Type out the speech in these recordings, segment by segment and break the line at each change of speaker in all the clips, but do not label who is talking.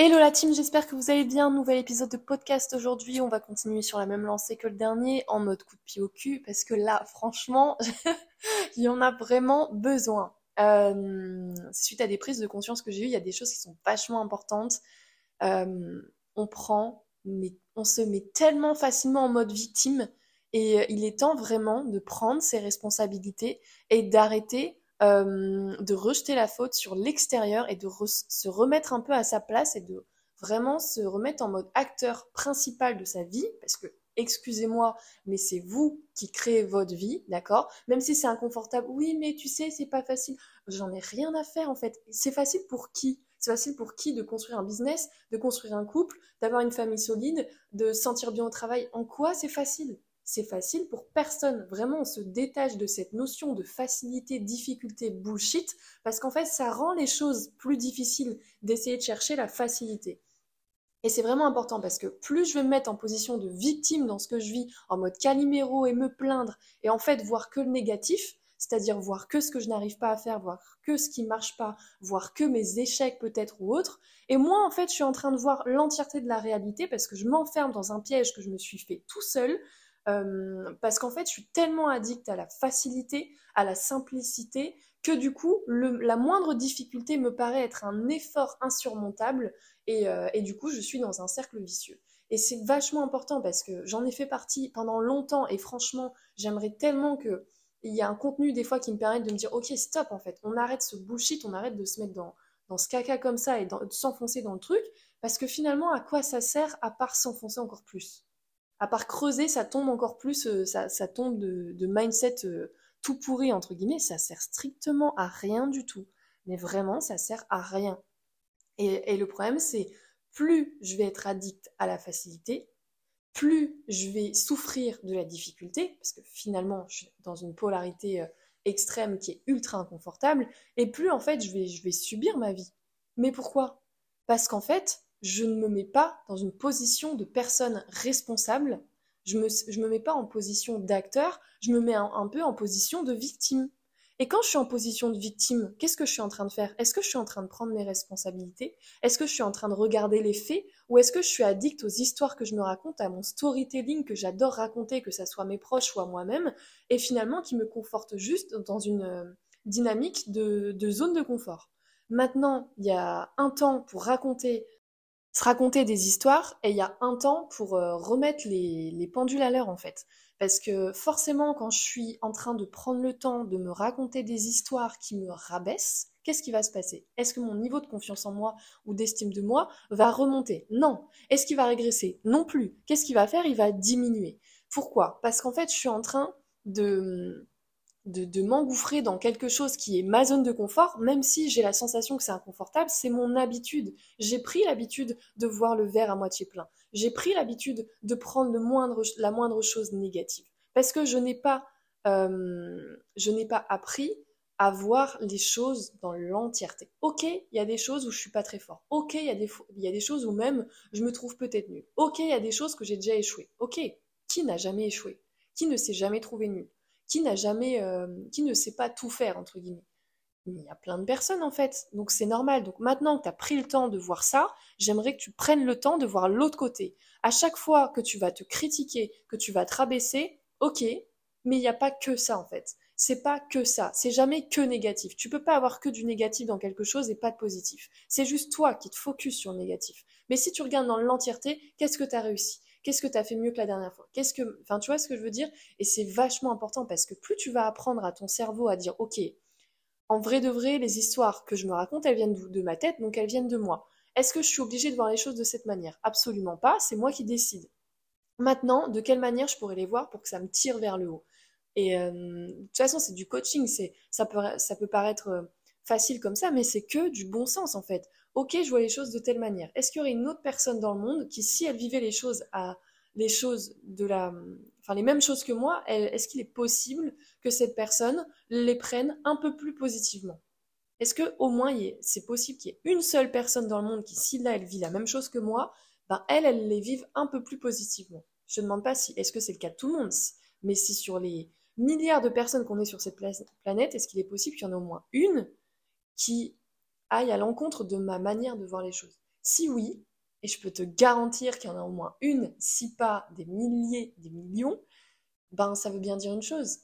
Hello la team, j'espère que vous allez bien. Nouvel épisode de podcast aujourd'hui. On va continuer sur la même lancée que le dernier, en mode coup de pied au cul, parce que là, franchement, il y en a vraiment besoin. Euh, suite à des prises de conscience que j'ai eues, il y a des choses qui sont vachement importantes. Euh, on prend, mais on se met tellement facilement en mode victime, et euh, il est temps vraiment de prendre ses responsabilités et d'arrêter euh, de rejeter la faute sur l'extérieur et de se remettre un peu à sa place et de vraiment se remettre en mode acteur principal de sa vie, parce que excusez-moi, mais c'est vous qui créez votre vie, d'accord? Même si c'est inconfortable, oui, mais tu sais, c'est pas facile. J'en ai rien à faire en fait. C'est facile pour qui? C'est facile pour qui de construire un business, de construire un couple, d'avoir une famille solide, de se sentir bien au travail? En quoi c'est facile? C'est facile pour personne. Vraiment, on se détache de cette notion de facilité, difficulté, bullshit, parce qu'en fait, ça rend les choses plus difficiles d'essayer de chercher la facilité. Et c'est vraiment important parce que plus je vais me mettre en position de victime dans ce que je vis, en mode caliméro et me plaindre, et en fait voir que le négatif, c'est-à-dire voir que ce que je n'arrive pas à faire, voir que ce qui marche pas, voir que mes échecs peut-être ou autres. Et moi, en fait, je suis en train de voir l'entièreté de la réalité parce que je m'enferme dans un piège que je me suis fait tout seul, euh, parce qu'en fait, je suis tellement addict à la facilité, à la simplicité, que du coup, la moindre difficulté me paraît être un effort insurmontable, euh, et, du coup, je suis dans un cercle vicieux. Et c'est vachement important parce que j'en ai fait partie pendant longtemps, et franchement, j'aimerais tellement que il y a un contenu des fois qui me permette de me dire, ok, stop, en fait, on arrête ce bullshit, on arrête de se mettre dans, dans ce caca comme ça et de s'enfoncer dans le truc, parce que finalement, à quoi ça sert à part s'enfoncer encore plus? À part creuser, ça tombe encore plus, euh, ça, tombe de, mindset euh, tout pourri, entre guillemets, ça sert strictement à rien du tout. Mais vraiment, ça sert à rien. Et, le problème, c'est plus je vais être addict à la facilité, plus je vais souffrir de la difficulté, parce que finalement, je suis dans une polarité euh, extrême qui est ultra inconfortable, et plus en fait, je vais, je vais subir ma vie. Mais pourquoi? Parce qu'en fait, je ne me mets pas dans une position de personne responsable, je me, je me mets pas en position d'acteur, je me mets un, peu en position de victime. Et quand je suis en position de victime, qu'est-ce que je suis en train de faire? Est-ce que je suis en train de prendre mes responsabilités? Est-ce que je suis en train de regarder les faits? Ou est-ce que je suis addict aux histoires que je me raconte, à mon storytelling que j'adore raconter, que ça soit mes proches ou à moi-même, et finalement qui me conforte juste dans une euh, dynamique de, de zone de confort? Maintenant, il y a un temps pour raconter raconter des histoires et il y a un temps pour euh, remettre les, pendules à l'heure en fait. Parce que forcément quand je suis en train de prendre le temps de me raconter des histoires qui me rabaissent, qu'est-ce qui va se passer? Est-ce que mon niveau de confiance en moi ou d'estime de moi va remonter? Non. Est-ce qu'il va régresser? Non plus. Qu'est-ce qu'il va faire? Il va diminuer. Pourquoi? Parce qu'en fait je suis en train de de, m'engouffrer dans quelque chose qui est ma zone de confort, même si j'ai la sensation que c'est inconfortable, c'est mon habitude. J'ai pris l'habitude de voir le verre à moitié plein. J'ai pris l'habitude de prendre la moindre chose négative. Parce que je n'ai pas, euh, pas appris à voir les choses dans l'entièreté. Ok, il y a des choses où je suis pas très fort. Ok, il y, a des, il y a des choses où même je me trouve peut-être nul. Ok, il y a des choses que j'ai déjà échoué. Ok, qui n'a jamais échoué? Qui ne s'est jamais trouvé nul? Qui n'a jamais, euh, qui ne sait pas tout faire, entre guillemets. Il y a plein de personnes en fait, donc c'est normal. Donc maintenant que tu as pris le temps de voir ça, j'aimerais que tu prennes le temps de voir l'autre côté. À chaque fois que tu vas te critiquer, que tu vas te rabaisser, ok, mais il n'y a pas que ça en fait. C'est pas que ça, c'est jamais que négatif. Tu peux pas avoir que du négatif dans quelque chose et pas de positif. C'est juste toi qui te focus sur le négatif. Mais si tu regardes dans l'entièreté, qu'est-ce que tu as réussi? Qu'est-ce que tu as fait mieux que la dernière fois? Qu'est-ce que enfin tu vois ce que je veux dire? Et c'est vachement important parce que plus tu vas apprendre à ton cerveau à dire OK, en vrai de vrai, les histoires que je me raconte, elles viennent de, ma tête, donc elles viennent de moi. Est-ce que je suis obligée de voir les choses de cette manière? Absolument pas, c'est moi qui décide. Maintenant, de quelle manière je pourrais les voir pour que ça me tire vers le haut? Et euh, de toute façon, c'est du coaching, c'est ça peut paraître euh, facile comme ça, mais c'est que du bon sens en fait ok, je vois les choses de telle manière. Est-ce qu'il y aurait une autre personne dans le monde qui, si elle vivait les choses les choses de la, enfin les mêmes choses que moi, est-ce qu'il est possible que cette personne les prenne un peu plus positivement? Est-ce que au moins c'est possible qu'il y ait une seule personne dans le monde qui, si là elle vit la même chose que moi, ben elle, elle les vive un peu plus positivement? Je ne demande pas si, est-ce que c'est le cas de tout le monde, mais si sur les milliards de personnes qu'on est sur cette planète, est-ce qu'il est possible qu'il y en ait au moins une qui aille à l'encontre de ma manière de voir les choses. Si oui, et je peux te garantir qu'il y en a au moins une, si pas des milliers, des millions, ben ça veut bien dire une chose.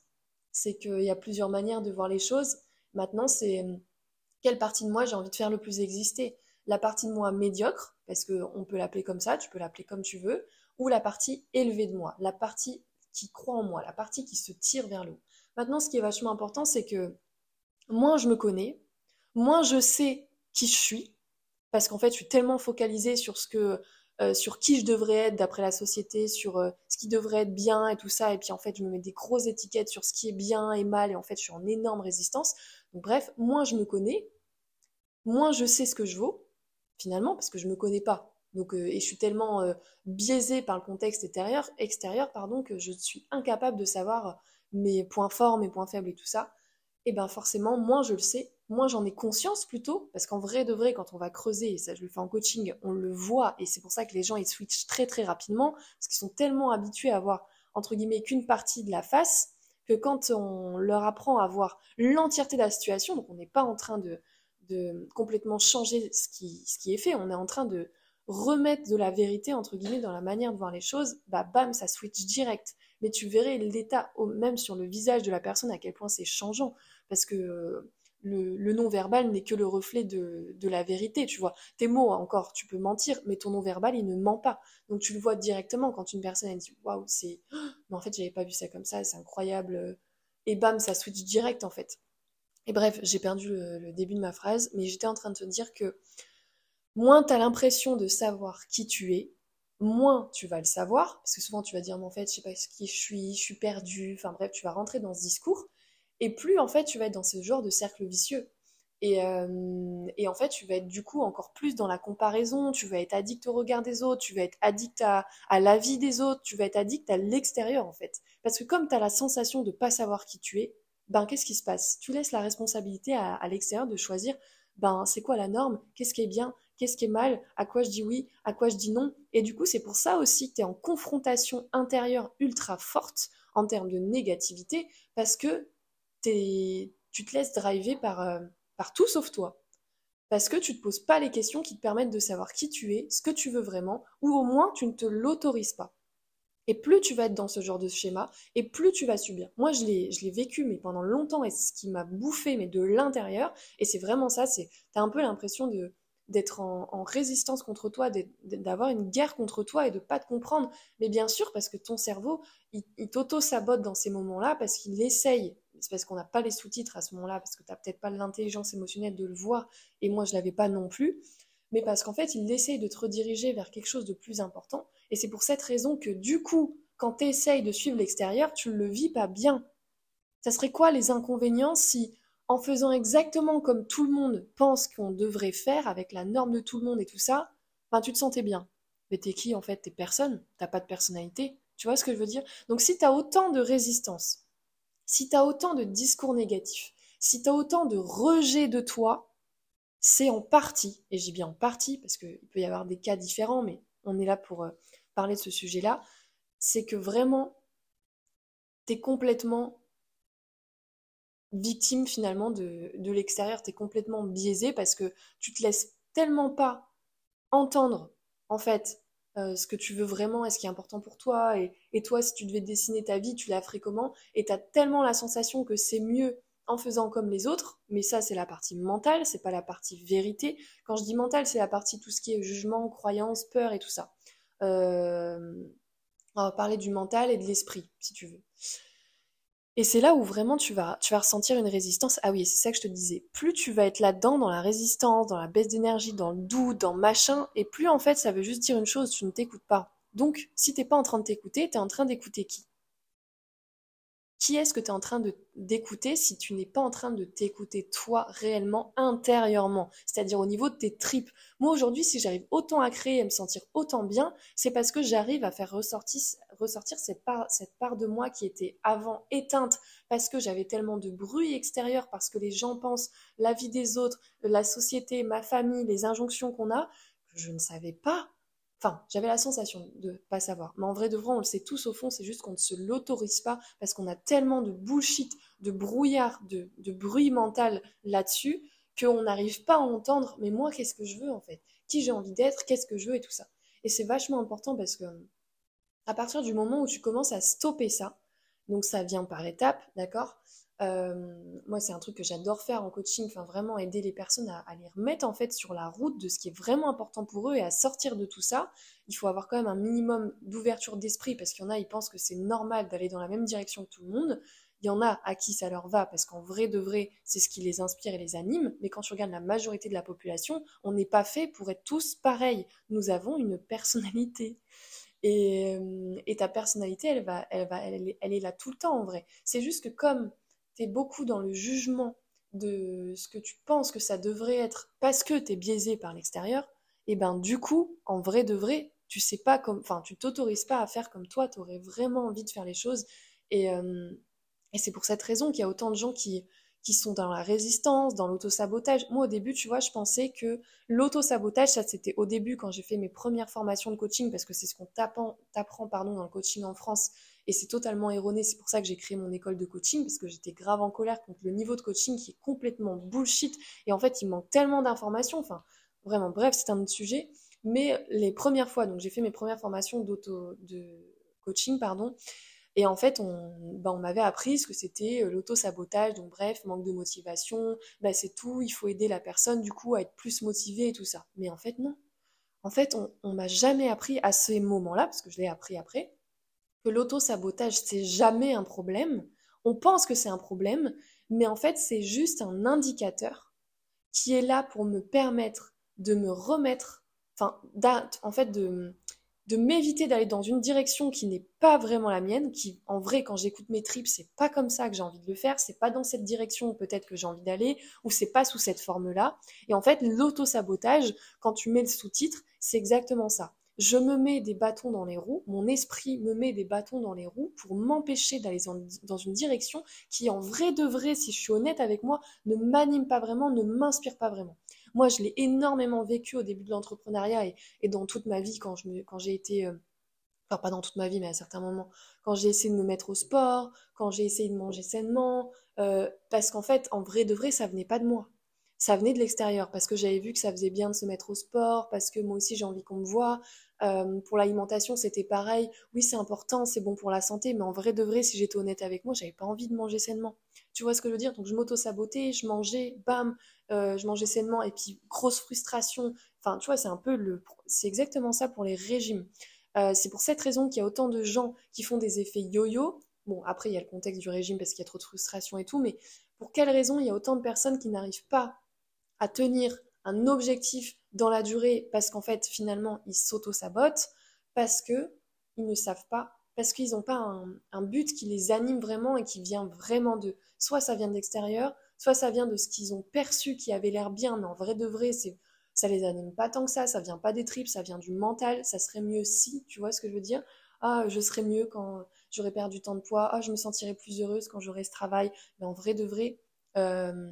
C'est qu'il y a plusieurs manières de voir les choses. Maintenant, c'est quelle partie de moi j'ai envie de faire le plus exister? La partie de moi médiocre, parce qu'on peut l'appeler comme ça, tu peux l'appeler comme tu veux, ou la partie élevée de moi, la partie qui croit en moi, la partie qui se tire vers le haut. Maintenant, ce qui est vachement important, c'est que moins je me connais, moins je sais qui je suis, parce qu'en fait, je suis tellement focalisée sur ce que, euh, sur qui je devrais être d'après la société, sur euh, ce qui devrait être bien et tout ça, et puis en fait, je me mets des grosses étiquettes sur ce qui est bien et mal, et en fait, je suis en énorme résistance. Bref, moins je me connais, moins je sais ce que je vaux, finalement, parce que je me connais pas. Donc, euh, et je suis tellement biaisée par le contexte extérieur, extérieur pardon, que je suis incapable de savoir mes points forts, mes points faibles et tout ça et ben forcément, moins je le sais, moins j'en ai conscience plutôt, parce qu'en vrai de vrai, quand on va creuser, et ça je le fais en coaching, on le voit, et c'est pour ça que les gens ils switchent très très rapidement, parce qu'ils sont tellement habitués à voir entre guillemets qu'une partie de la face, que quand on leur apprend à voir l'entièreté de la situation, donc on n'est pas en train de, de complètement changer ce qui, ce qui est fait, on est en train de remettre de la vérité entre guillemets dans la manière de voir les choses, bah bam, ça switch direct. Mais tu verrais l'état même sur le visage de la personne à quel point c'est changeant parce que euh, le, non-verbal n'est que le reflet de, la vérité, tu vois. Tes mots, encore, tu peux mentir, mais ton non-verbal, il ne ment pas. Donc tu le vois directement quand une personne, elle dit Waouh, c'est. Mais en fait, j'avais pas vu ça comme ça, c'est incroyable. Et bam, ça switch direct, en fait. Et bref, j'ai perdu le, début de ma phrase, mais j'étais en train de te dire que moins tu as l'impression de savoir qui tu es, moins tu vas le savoir, parce que souvent tu vas dire, mais en fait, je sais pas qui je suis, je suis perdu, enfin bref, tu vas rentrer dans ce discours, et plus en fait tu vas être dans ce genre de cercle vicieux. Et, euh, et, en fait, tu vas être du coup encore plus dans la comparaison, tu vas être addict au regard des autres, tu vas être addict à, à la vie des autres, tu vas être addict à l'extérieur en fait. Parce que comme tu as la sensation de pas savoir qui tu es, ben qu'est-ce qui se passe? Tu laisses la responsabilité à, à l'extérieur de choisir, ben c'est quoi la norme, qu'est-ce qui est bien, qu'est-ce qui est mal, à quoi je dis oui, à quoi je dis non? Et du coup, c'est pour ça aussi que tu es en confrontation intérieure ultra forte en termes de négativité, parce que tu te laisses driver par, euh, par tout sauf toi. Parce que tu te poses pas les questions qui te permettent de savoir qui tu es, ce que tu veux vraiment, ou au moins tu ne te l'autorises pas. Et plus tu vas être dans ce genre de schéma, et plus tu vas subir. Moi, je l'ai, vécu, mais pendant longtemps, et ce qui m'a bouffé, mais de l'intérieur. Et c'est vraiment ça, c'est, t'as un peu l'impression de, d'être en, résistance contre toi, d'avoir une guerre contre toi et de pas te comprendre. Mais bien sûr, parce que ton cerveau, il, il t'auto-sabote dans ces moments-là, parce qu'il essaye c'est parce qu'on n'a pas les sous-titres à ce moment-là, parce que tu n'as peut-être pas l'intelligence émotionnelle de le voir, et moi je l'avais pas non plus, mais parce qu'en fait il essaye de te rediriger vers quelque chose de plus important, et c'est pour cette raison que du coup, quand tu essayes de suivre l'extérieur, tu ne le vis pas bien. Ça serait quoi les inconvénients si, en faisant exactement comme tout le monde pense qu'on devrait faire, avec la norme de tout le monde et tout ça, ben, tu te sentais bien. Mais t'es qui en fait? T'es personne, t'as pas de personnalité. Tu vois ce que je veux dire? Donc si tu as autant de résistance, si tu as autant de discours négatifs, si tu as autant de rejet de toi, c'est en partie, et dis bien en partie parce qu'il peut y avoir des cas différents, mais on est là pour euh, parler de ce sujet-là, c'est que vraiment, tu es complètement victime finalement de, de l'extérieur, tu es complètement biaisé parce que tu te laisses tellement pas entendre en fait euh, ce que tu veux vraiment et ce qui est important pour toi. Et, toi, si tu devais dessiner ta vie, tu la ferais comment? Et tu as tellement la sensation que c'est mieux en faisant comme les autres, mais ça c'est la partie mentale, c'est pas la partie vérité. Quand je dis mentale, c'est la partie tout ce qui est jugement, croyance, peur et tout ça. Euh, on va parler du mental et de l'esprit, si tu veux. Et c'est là où vraiment tu vas, tu vas ressentir une résistance. Ah oui, c'est ça que je te disais. Plus tu vas être là-dedans, dans la résistance, dans la baisse d'énergie, dans le doute, dans machin, et plus en fait ça veut juste dire une chose, tu ne t'écoutes pas. Donc, si t'es pas en train de t'écouter, tu es en train d'écouter qui? Qui est-ce que tu es en train d'écouter si tu n'es pas en train de t'écouter toi réellement intérieurement, c'est-à-dire au niveau de tes tripes. Moi aujourd'hui, si j'arrive autant à créer et me sentir autant bien, c'est parce que j'arrive à faire ressortir, ressortir cette, part, cette part de moi qui était avant éteinte. Parce que j'avais tellement de bruit extérieur, parce que les gens pensent la vie des autres, la société, ma famille, les injonctions qu'on a, que je ne savais pas J'avais la sensation de pas savoir. Mais en vrai de vrai, on le sait tous au fond, c'est juste qu'on ne se l'autorise pas parce qu'on a tellement de bullshit, de brouillard, de, bruit mental là-dessus qu'on n'arrive pas à entendre. Mais moi, qu'est-ce que je veux en fait? Qui j'ai envie d'être, qu'est-ce que je veux? Et tout ça. Et c'est vachement important parce que à partir du moment où tu commences à stopper ça, donc ça vient par étapes, d'accord? Euh, moi, c'est un truc que j'adore faire en coaching, enfin vraiment aider les personnes à, les remettre en fait sur la route de ce qui est vraiment important pour eux et à sortir de tout ça. Il faut avoir quand même un minimum d'ouverture d'esprit parce qu'il y en a, ils pensent que c'est normal d'aller dans la même direction que tout le monde. Il y en a à qui ça leur va parce qu'en vrai de vrai, c'est ce qui les inspire et les anime. Mais quand tu regardes la majorité de la population, on n'est pas fait pour être tous pareils. Nous avons une personnalité. Et, euh, ta personnalité, elle, va, elle, va, elle est là tout le temps en vrai. C'est juste que comme tu es beaucoup dans le jugement de ce que tu penses que ça devrait être parce que tu es biaisé par l'extérieur, et ben du coup, en vrai de vrai, tu sais pas comme, enfin, tu t'autorises pas à faire comme toi, tu aurais vraiment envie de faire les choses. Et, euh, et c'est pour cette raison qu'il y a autant de gens qui, qui sont dans la résistance, dans l'auto-sabotage. Moi, au début, tu vois, je pensais que l'auto-sabotage, ça c'était au début quand j'ai fait mes premières formations de coaching, parce que c'est ce qu'on t'apprend pardon, dans le coaching en France, et c'est totalement erroné. C'est pour ça que j'ai créé mon école de coaching, parce que j'étais grave en colère contre le niveau de coaching qui est complètement bullshit, et en fait, il manque tellement d'informations. Enfin, vraiment, bref, c'est un autre sujet. Mais les premières fois, donc j'ai fait mes premières formations d'auto, de coaching, pardon, et en fait, on, bah, on m'avait appris ce que c'était euh, l'auto-sabotage, donc bref, manque de motivation, bah, c'est tout, il faut aider la personne du coup à être plus motivée et tout ça. Mais en fait, non. En fait, on, on m'a jamais appris à ces moments-là, parce que je l'ai appris après, que l'auto-sabotage, c'est jamais un problème. On pense que c'est un problème, mais en fait, c'est juste un indicateur qui est là pour me permettre de me remettre, enfin, en fait, de, m'éviter d'aller dans une direction qui n'est pas vraiment la mienne, qui en vrai quand j'écoute mes tripes, c'est pas comme ça que j'ai envie de le faire, c'est pas dans cette direction peut-être que j'ai envie d'aller ou c'est pas sous cette forme-là. Et en fait, l'auto-sabotage, quand tu mets le sous-titre, c'est exactement ça. Je me mets des bâtons dans les roues, mon esprit me met des bâtons dans les roues pour m'empêcher d'aller dans une direction qui en vrai de vrai, si je suis honnête avec moi, ne m'anime pas vraiment, ne m'inspire pas vraiment. Moi, je l'ai énormément vécu au début de l'entrepreneuriat et, dans toute ma vie quand j'ai été, euh, enfin pas dans toute ma vie, mais à certains moments, quand j'ai essayé de me mettre au sport, quand j'ai essayé de manger sainement, euh, parce qu'en fait, en vrai de vrai, ça venait pas de moi. Ça venait de l'extérieur, parce que j'avais vu que ça faisait bien de se mettre au sport, parce que moi aussi j'ai envie qu'on me voit. Euh, pour l'alimentation, c'était pareil. Oui, c'est important, c'est bon pour la santé, mais en vrai de vrai, si j'étais honnête avec moi, j'avais pas envie de manger sainement. Tu vois ce que je veux dire? Donc je m'auto-sabotais, je mangeais, bam, euh, je mangeais sainement, et puis grosse frustration. Enfin, tu vois, c'est un peu le... C'est exactement ça pour les régimes. Euh, c'est pour cette raison qu'il y a autant de gens qui font des effets yo-yo. Bon, après, il y a le contexte du régime parce qu'il y a trop de frustration et tout, mais pour quelle raison il y a autant de personnes qui n'arrivent pas à tenir un objectif dans la durée parce qu'en fait, finalement, ils s'auto-sabotent parce que ils ne savent pas, parce qu'ils n'ont pas un, un, but qui les anime vraiment et qui vient vraiment d'eux. Soit ça vient de l'extérieur, soit ça vient de ce qu'ils ont perçu qui avait l'air bien, mais en vrai de vrai, c'est ça les anime pas tant que ça, ça vient pas des tripes, ça vient du mental, ça serait mieux si, tu vois ce que je veux dire? Ah, je serais mieux quand j'aurais perdu tant de poids, ah, je me sentirais plus heureuse quand j'aurais ce travail, mais en vrai de vrai, euh,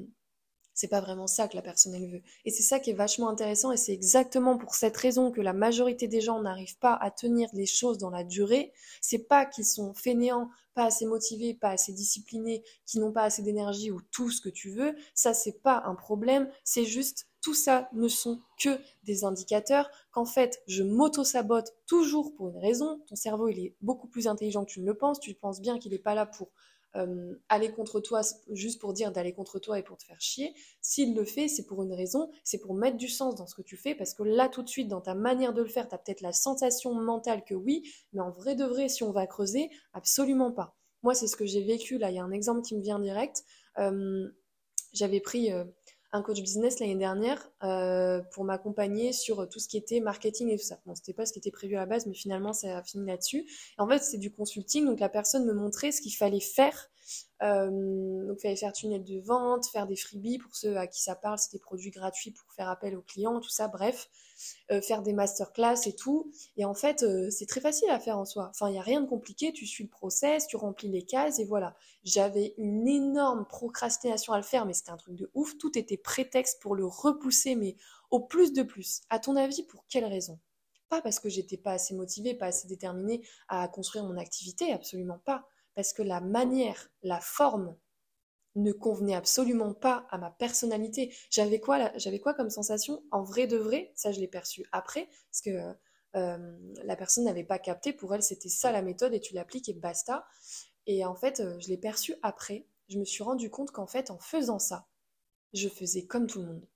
c'est pas vraiment ça que la personne elle veut. Et c'est ça qui est vachement intéressant et c'est exactement pour cette raison que la majorité des gens n'arrivent pas à tenir les choses dans la durée. C'est pas qu'ils sont fainéants, pas assez motivés, pas assez disciplinés, qui n'ont pas assez d'énergie ou tout ce que tu veux. Ça c'est pas un problème, c'est juste tout ça ne sont que des indicateurs qu'en fait je m'auto-sabote toujours pour une raison. Ton cerveau il est beaucoup plus intelligent que tu ne le penses. Tu penses bien qu'il n'est pas là pour euh, aller contre toi juste pour dire d'aller contre toi et pour te faire chier. S'il le fait, c'est pour une raison, c'est pour mettre du sens dans ce que tu fais, parce que là, tout de suite, dans ta manière de le faire, tu as peut-être la sensation mentale que oui, mais en vrai de vrai, si on va creuser, absolument pas. Moi, c'est ce que j'ai vécu, là, il y a un exemple qui me vient direct. Euh, j'avais pris... Euh, un coach business l'année dernière euh, pour m'accompagner sur tout ce qui était marketing et tout ça. Bon, c'était pas ce qui était prévu à la base, mais finalement, ça a fini là-dessus. En fait, c'est du consulting, donc la personne me montrait ce qu'il fallait faire donc, il fallait faire tunnel de vente, faire des freebies pour ceux à qui ça parle, c'était des produits gratuits pour faire appel aux clients, tout ça, bref, euh, faire des masterclass et tout. Et en fait, euh, c'est très facile à faire en soi. Enfin, il n'y a rien de compliqué, tu suis le process, tu remplis les cases et voilà. J'avais une énorme procrastination à le faire, mais c'était un truc de ouf. Tout était prétexte pour le repousser, mais au plus de plus. À ton avis, pour quelle raison? Pas parce que j'étais pas assez motivée, pas assez déterminée à construire mon activité, absolument pas parce que la manière, la forme ne convenait absolument pas à ma personnalité. J'avais quoi, comme sensation En vrai de vrai, ça je l'ai perçu après, parce que euh, la personne n'avait pas capté, pour elle c'était ça la méthode et tu l'appliques et basta. Et en fait, euh, je l'ai perçu après, je me suis rendu compte qu'en fait, en faisant ça, je faisais comme tout le monde.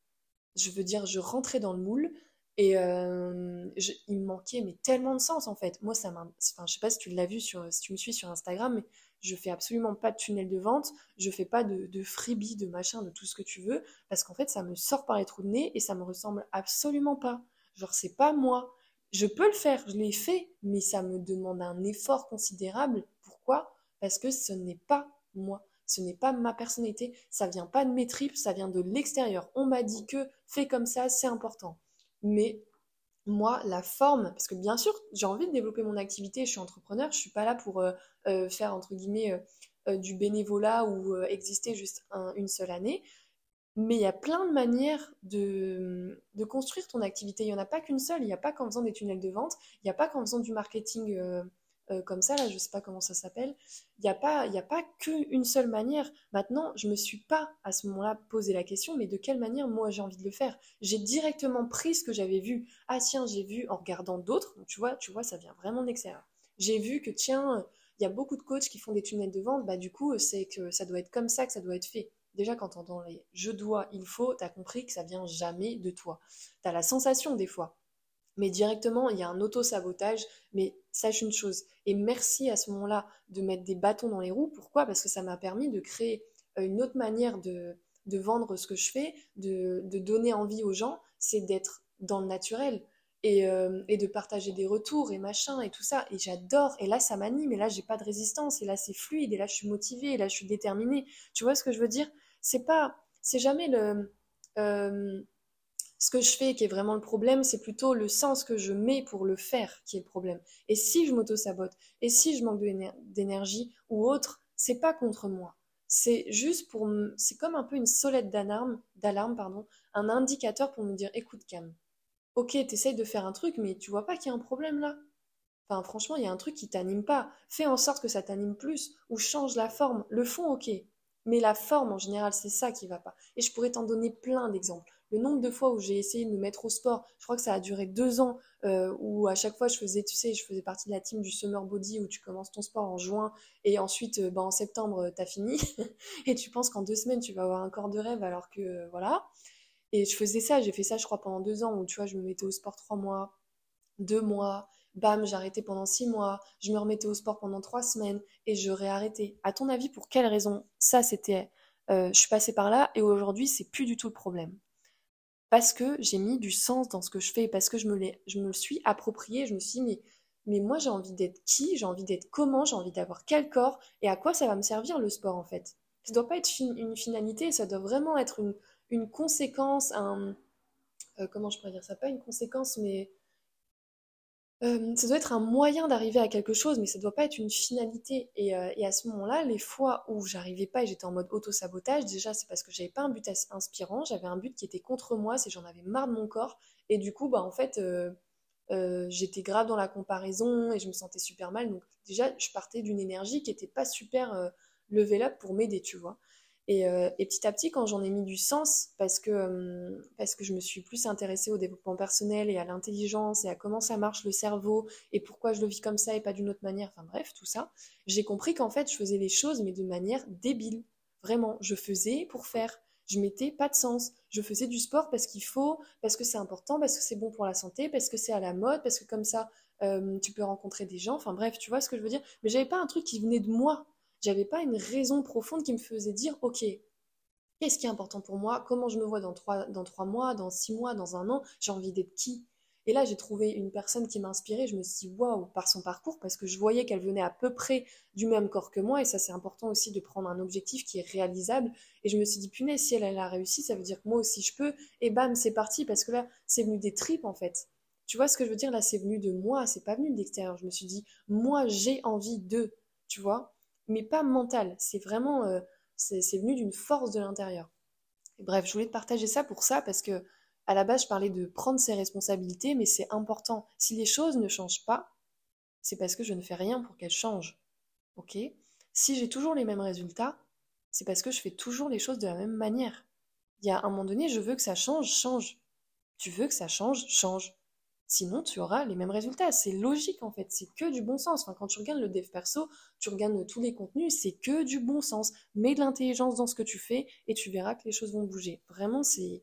Je veux dire, je rentrais dans le moule, et euh, il me manquait mais tellement de sens en fait. Moi, ça m'a. Enfin, je sais pas si tu l'as vu sur, si tu me suis sur Instagram, mais je fais absolument pas de tunnel de vente, je fais pas de, de freebie, de machin, de tout ce que tu veux, parce qu'en fait, ça me sort par les trous de nez et ça me ressemble absolument pas. Genre, c'est pas moi. Je peux le faire, je l'ai fait, mais ça me demande un effort considérable. Pourquoi? Parce que ce n'est pas moi. Ce n'est pas ma personnalité, ça vient pas de mes tripes, ça vient de l'extérieur. On m'a dit que fais comme ça, c'est important. Mais moi, la forme, parce que bien sûr, j'ai envie de développer mon activité, je suis entrepreneur, je suis pas là pour euh, euh, faire entre guillemets euh, du bénévolat ou exister juste une seule année. Mais il y a plein de manières de, de construire ton activité. Il n'y en a pas qu'une seule. Il n'y a pas qu'en faisant des tunnels de vente. Il n'y a pas qu'en faisant du marketing euh, comme ça, là, je sais pas comment ça s'appelle. Il n'y a pas, a pas qu'une seule manière. Maintenant, je me suis pas à ce moment-là posé la question, mais de quelle manière moi j'ai envie de le faire? J'ai directement pris ce que j'avais vu. Ah tiens, j'ai vu en regardant d'autres. Tu vois, tu vois, ça vient vraiment de l'extérieur. J'ai vu que tiens, il y a beaucoup de coachs qui font des tunnels de vente. Bah du coup, c'est que ça doit être comme ça que ça doit être fait. Déjà, quand tu entends les je dois, il faut, tu as compris que ça vient jamais de toi. Tu as la sensation des fois mais directement, il y a un auto-sabotage. Mais sache une chose, et merci à ce moment-là de mettre des bâtons dans les roues. Pourquoi? Parce que ça m'a permis de créer euh, une autre manière de, de vendre ce que je fais, de, de donner envie aux gens, c'est d'être dans le naturel. Et, euh, et, de partager des retours et machin et tout ça. Et j'adore. Et là, ça m'anime. Et là, j'ai pas de résistance. Et là, c'est fluide. Et là, je suis motivée. Et là, je suis déterminée. Tu vois ce que je veux dire? C'est pas, c'est jamais le. Euh, ce que je fais qui est vraiment le problème, c'est plutôt le sens que je mets pour le faire qui est le problème. Et si je m'auto-sabote, et si je manque d'énergie ou autre, c'est pas contre moi. C'est juste pour c'est comme un peu une solette d'alarme, d'alarme pardon, un indicateur pour me dire écoute Cam. OK, t'essayes de faire un truc mais tu vois pas qu'il y a un problème là Enfin franchement, il y a un truc qui t'anime pas. Fais en sorte que ça t'anime plus ou change la forme. Le fond OK, mais la forme en général, c'est ça qui va pas. Et je pourrais t'en donner plein d'exemples le nombre de fois où j'ai essayé de me mettre au sport, je crois que ça a duré deux ans, euh, où à chaque fois je faisais, tu sais, je faisais partie de la team du Summer Body, où tu commences ton sport en juin, et ensuite, euh, bah, en septembre, euh, t'as fini, et tu penses qu'en deux semaines, tu vas avoir un corps de rêve, alors que, voilà. Et je faisais ça, j'ai fait ça, je crois, pendant deux ans, où, tu vois, je me mettais au sport trois mois, deux mois, bam, j'arrêtais pendant six mois, je me remettais au sport pendant trois semaines, et je réarrêtais. À ton avis, pour quelle raison Ça, c'était... je suis passée par là, et aujourd'hui, c'est plus du tout le problème? Parce que j'ai mis du sens dans ce que je fais, parce que je me, je me suis approprié, je me suis dit, mais, moi j'ai envie d'être qui, j'ai envie d'être comment, j'ai envie d'avoir quel corps, et à quoi ça va me servir le sport en fait? Ça ne doit pas être une finalité, ça doit vraiment être une, une conséquence, un... Euh, comment je pourrais dire ça? Pas une conséquence, mais ça doit être un moyen d'arriver à quelque chose, mais ça doit pas être une finalité. Et, à ce moment-là, les fois où j'arrivais pas et j'étais en mode auto-sabotage, déjà c'est parce que j'avais pas un but inspirant, j'avais un but qui était contre moi, c'est j'en avais marre de mon corps. Et du coup, bah en fait, j'étais grave dans la comparaison et je me sentais super mal. Donc déjà, je partais d'une énergie qui était pas super level up pour m'aider, tu vois. Euh, et, petit à petit, quand j'en ai mis du sens, parce que, euh, parce que je me suis plus intéressée au développement personnel et à l'intelligence et à comment ça marche le cerveau et pourquoi je le vis comme ça et pas d'une autre manière, enfin bref, tout ça, j'ai compris qu'en fait, je faisais les choses, mais de manière débile. Vraiment, je faisais pour faire. Je mettais pas de sens. Je faisais du sport parce qu'il faut, parce que c'est important, parce que c'est bon pour la santé, parce que c'est à la mode, parce que comme ça, euh, tu peux rencontrer des gens. Enfin bref, tu vois ce que je veux dire? Mais j'avais pas un truc qui venait de moi j'avais pas une raison profonde qui me faisait dire, ok, qu'est-ce qui est important pour moi? Comment je me vois dans trois, dans trois mois, dans six mois, dans un an? J'ai envie d'être qui? Et là, j'ai trouvé une personne qui m'a inspirée. Je me suis dit, waouh, par son parcours, parce que je voyais qu'elle venait à peu près du même corps que moi. Et ça, c'est important aussi de prendre un objectif qui est réalisable. Et je me suis dit, punaise, si elle, elle a réussi, ça veut dire que moi aussi je peux. Et bam, c'est parti, parce que là, c'est venu des tripes, en fait. Tu vois ce que je veux dire? Là, c'est venu de moi, c'est pas venu de l'extérieur. Je me suis dit, moi, j'ai envie de, tu vois? Mais pas mental. C'est vraiment, euh, c'est venu d'une force de l'intérieur. Bref, je voulais te partager ça pour ça parce que à la base, je parlais de prendre ses responsabilités, mais c'est important. Si les choses ne changent pas, c'est parce que je ne fais rien pour qu'elles changent. Ok? Si j'ai toujours les mêmes résultats, c'est parce que je fais toujours les choses de la même manière. Il y a un moment donné, je veux que ça change, change. Tu veux que ça change, change. Sinon, tu auras les mêmes résultats. C'est logique en fait, c'est que du bon sens. Quand tu regardes le dev perso, tu regardes tous les contenus, c'est que du bon sens. Mets de l'intelligence dans ce que tu fais et tu verras que les choses vont bouger. Vraiment, c'est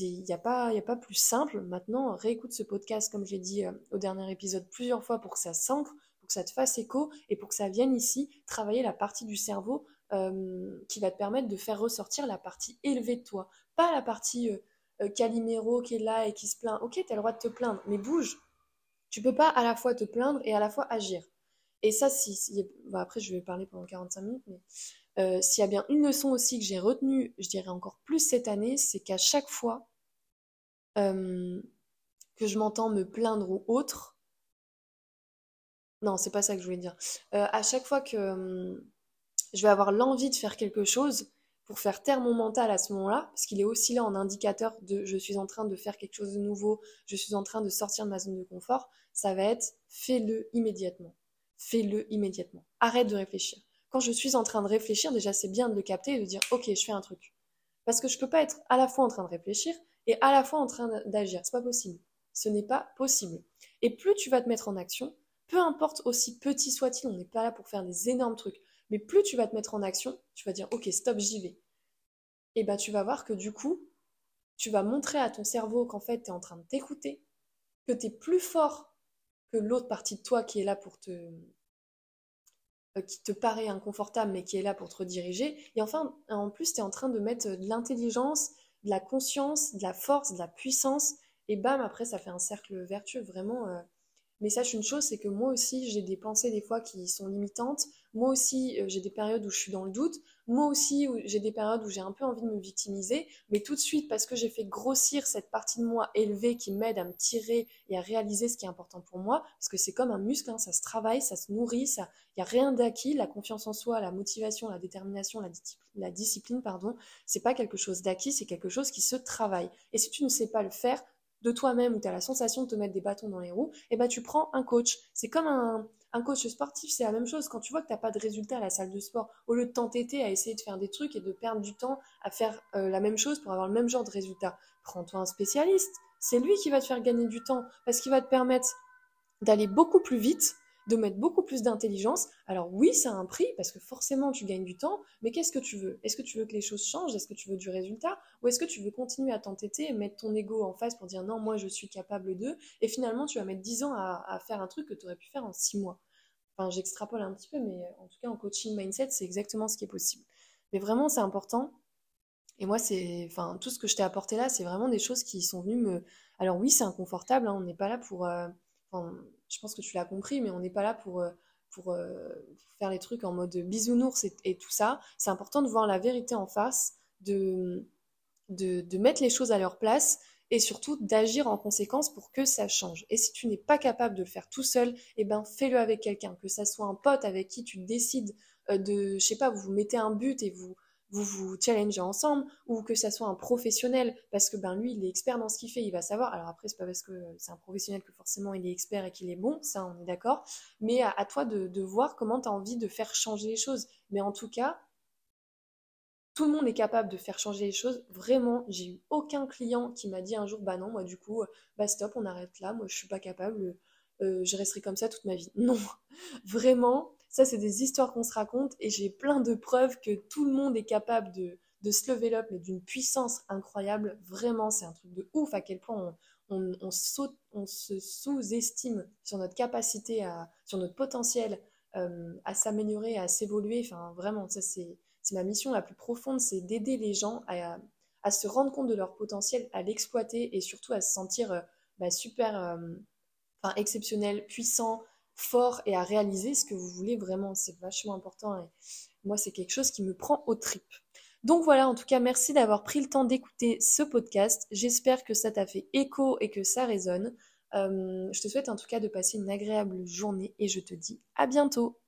il n'y a, pas, pas plus simple. Maintenant, réécoute ce podcast, comme j'ai dit euh, au dernier épisode, plusieurs fois pour que ça s'ancre, pour que ça te fasse écho et pour que ça vienne ici travailler la partie du cerveau euh, qui va te permettre de faire ressortir la partie élevée de toi. Pas la partie euh, Calimero qui est là et qui se plaint. Ok, tu as le droit de te plaindre, mais bouge. Tu peux pas à la fois te plaindre et à la fois agir. Et ça, si, bah, après je vais parler pendant 45 minutes, mais euh, s'il y a bien une leçon aussi que j'ai retenue, je dirais encore plus cette année, c'est qu'à chaque fois euh, que je m'entends me plaindre ou autre, non, c'est pas ça que je voulais dire. Euh, à chaque fois que je vais avoir l'envie de faire quelque chose pour faire taire mon mental à ce moment-là, parce qu'il est aussi là en indicateur de je suis en train de faire quelque chose de nouveau, je suis en train de sortir de ma zone de confort, ça va être fais-le immédiatement. Fais-le immédiatement. Arrête de réfléchir quand je suis en train de réfléchir, déjà c'est bien de le capter et de dire ok, je fais un truc. Parce que je peux pas être à la fois en train de réfléchir et à la fois en train d'agir. C'est pas possible. Ce n'est pas possible. Et plus tu vas te mettre en action, peu importe aussi petit soit-il, on n'est pas là pour faire des énormes trucs, mais plus tu vas te mettre en action, tu vas dire ok, stop, j'y vais. Et bah tu vas voir que du coup, tu vas montrer à ton cerveau qu'en fait tu es en train de t'écouter, que tu es plus fort que l'autre partie de toi qui est là pour te, euh, qui te paraît inconfortable mais qui est là pour te rediriger. Et enfin, en plus, tu es en train de mettre de l'intelligence, de la conscience, de la force, de la puissance. Et bam, après, ça fait un cercle vertueux. Vraiment, euh, mais sache une chose, c'est que moi aussi, j'ai des pensées des fois qui sont limitantes. Moi aussi, euh, j'ai des périodes où je suis dans le doute. Moi aussi, j'ai des périodes où j'ai un peu envie de me victimiser. Mais tout de suite, parce que j'ai fait grossir cette partie de moi élevée qui m'aide à me tirer et à réaliser ce qui est important pour moi, parce que c'est comme un muscle, hein, ça se travaille, ça se nourrit, il n'y a rien d'acquis. La confiance en soi, la motivation, la détermination, la, la discipline, pardon, c'est pas quelque chose d'acquis, c'est quelque chose qui se travaille. Et si tu ne sais pas le faire, de toi-même où tu as la sensation de te mettre des bâtons dans les roues, et eh ben tu prends un coach. C'est comme un, coach sportif, c'est la même chose. Quand tu vois que tu n'as pas de résultat à la salle de sport, au lieu de t'entêter à essayer de faire des trucs et de perdre du temps à faire euh, la même chose pour avoir le même genre de résultat, prends-toi un spécialiste. C'est lui qui va te faire gagner du temps parce qu'il va te permettre d'aller beaucoup plus vite de mettre beaucoup plus d'intelligence. Alors oui, ça a un prix parce que forcément tu gagnes du temps, mais qu'est-ce que tu veux? Est-ce que tu veux que les choses changent? Est-ce que tu veux du résultat? Ou est-ce que tu veux continuer à t'entêter et mettre ton ego en face pour dire non, moi je suis capable de Et finalement, tu vas mettre 10 ans à, faire un truc que tu aurais pu faire en 6 mois? Enfin, j'extrapole un petit peu, mais en tout cas en coaching mindset, c'est exactement ce qui est possible. Mais vraiment, c'est important. Et moi, c'est, enfin, tout ce que je t'ai apporté là, c'est vraiment des choses qui sont venues me. Alors oui, c'est inconfortable. Hein, on n'est pas là pour. Euh, je pense que tu l'as compris, mais on n'est pas là pour, euh, pour, euh, faire les trucs en mode bisounours et, tout ça. C'est important de voir la vérité en face, de, de, mettre les choses à leur place et surtout d'agir en conséquence pour que ça change. Et si tu n'es pas capable de le faire tout seul, eh ben fais-le avec quelqu'un, que ça soit un pote avec qui tu décides euh, de, je sais pas, vous vous mettez un but et vous vous vous challengez ensemble ou que ça soit un professionnel parce que ben lui il est expert dans ce qu'il fait il va savoir. Alors après c'est pas parce que c'est un professionnel que forcément il est expert et qu'il est bon ça on est d'accord. Mais à, toi de, voir comment tu as envie de faire changer les choses. Mais en tout cas tout le monde est capable de faire changer les choses. Vraiment j'ai eu aucun client qui m'a dit un jour bah non moi du coup bah stop on arrête là. Moi je suis pas capable. Euh, je resterai comme ça toute ma vie. Non. Vraiment ça, c'est des histoires qu'on se raconte et j'ai plein de preuves que tout le monde est capable de, de se lever up, mais d'une puissance incroyable. Vraiment, c'est un truc de ouf à quel point on, on, se sous-estime sur notre capacité, à, sur notre potentiel euh, à s'améliorer, à s'évoluer. Enfin, vraiment, ça, c'est ma mission la plus profonde, c'est d'aider les gens à, à, se rendre compte de leur potentiel, à l'exploiter et surtout à se sentir euh, bah, super, euh, enfin, exceptionnel, puissant, fort et à réaliser ce que vous voulez vraiment. C'est vachement important et moi, c'est quelque chose qui me prend au trip. Donc voilà, en tout cas, merci d'avoir pris le temps d'écouter ce podcast. J'espère que ça t'a fait écho et que ça résonne. Euh, je te souhaite en tout cas de passer une agréable journée et je te dis à bientôt.